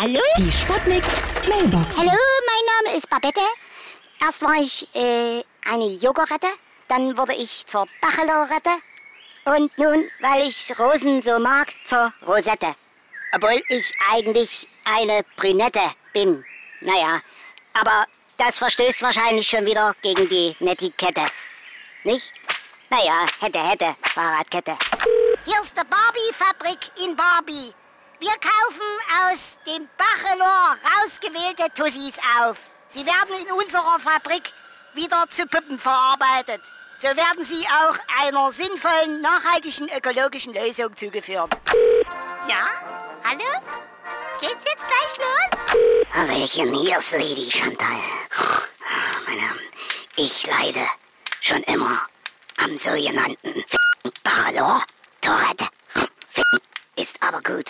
Hallo? Die Sputnik Mailbox. Hallo, mein Name ist Babette. Erst war ich äh, eine Joggerette, dann wurde ich zur Bachelorette und nun, weil ich Rosen so mag, zur Rosette. Obwohl ich eigentlich eine Brünette bin. Naja, aber das verstößt wahrscheinlich schon wieder gegen die Netiquette. Nicht? Naja, hätte, hätte, Fahrradkette. Hier ist die Barbie-Fabrik in Barbie. Wir kaufen aus dem Bachelor rausgewählte Tussis auf. Sie werden in unserer Fabrik wieder zu Puppen verarbeitet. So werden sie auch einer sinnvollen, nachhaltigen, ökologischen Lösung zugeführt. Ja? Hallo? Geht's jetzt gleich los? Hallöchen, hier ist Lady Chantal. Meine Herren, ich leide schon immer am sogenannten Bachelor Tourette. Ist aber gut